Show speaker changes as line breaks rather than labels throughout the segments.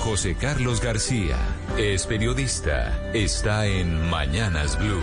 José Carlos García es periodista. Está en Mañanas Blue.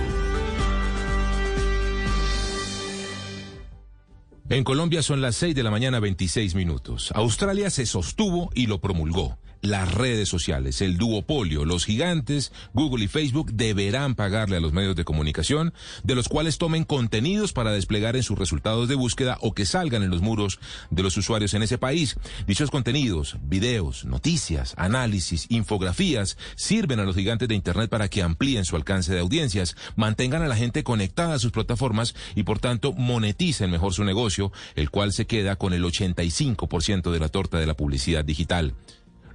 En Colombia son las 6 de la mañana 26 minutos. Australia se sostuvo y lo promulgó las redes sociales, el duopolio, los gigantes, Google y Facebook deberán pagarle a los medios de comunicación, de los cuales tomen contenidos para desplegar en sus resultados de búsqueda o que salgan en los muros de los usuarios en ese país. Dichos contenidos, videos, noticias, análisis, infografías, sirven a los gigantes de Internet para que amplíen su alcance de audiencias, mantengan a la gente conectada a sus plataformas y por tanto moneticen mejor su negocio, el cual se queda con el 85% de la torta de la publicidad digital.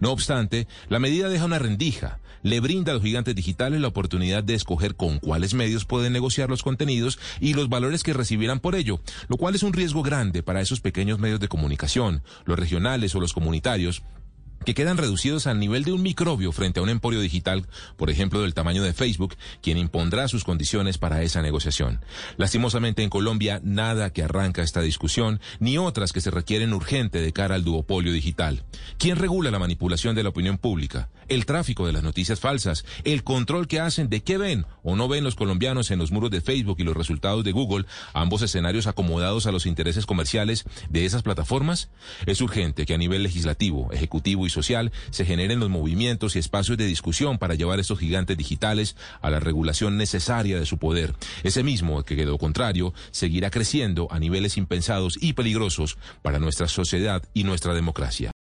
No obstante, la medida deja una rendija. Le brinda a los gigantes digitales la oportunidad de escoger con cuáles medios pueden negociar los contenidos y los valores que recibirán por ello, lo cual es un riesgo grande para esos pequeños medios de comunicación, los regionales o los comunitarios, que quedan reducidos al nivel de un microbio frente a un emporio digital, por ejemplo, del tamaño de Facebook, quien impondrá sus condiciones para esa negociación. Lastimosamente en Colombia, nada que arranca esta discusión, ni otras que se requieren urgente de cara al duopolio digital. ¿Quién regula la manipulación de la opinión pública? El tráfico de las noticias falsas, el control que hacen de qué ven o no ven los colombianos en los muros de Facebook y los resultados de Google, ambos escenarios acomodados a los intereses comerciales de esas plataformas. Es urgente que a nivel legislativo, ejecutivo y social se generen los movimientos y espacios de discusión para llevar estos gigantes digitales a la regulación necesaria de su poder. Ese mismo, que quedó contrario, seguirá creciendo a niveles impensados y peligrosos para nuestra sociedad y nuestra democracia.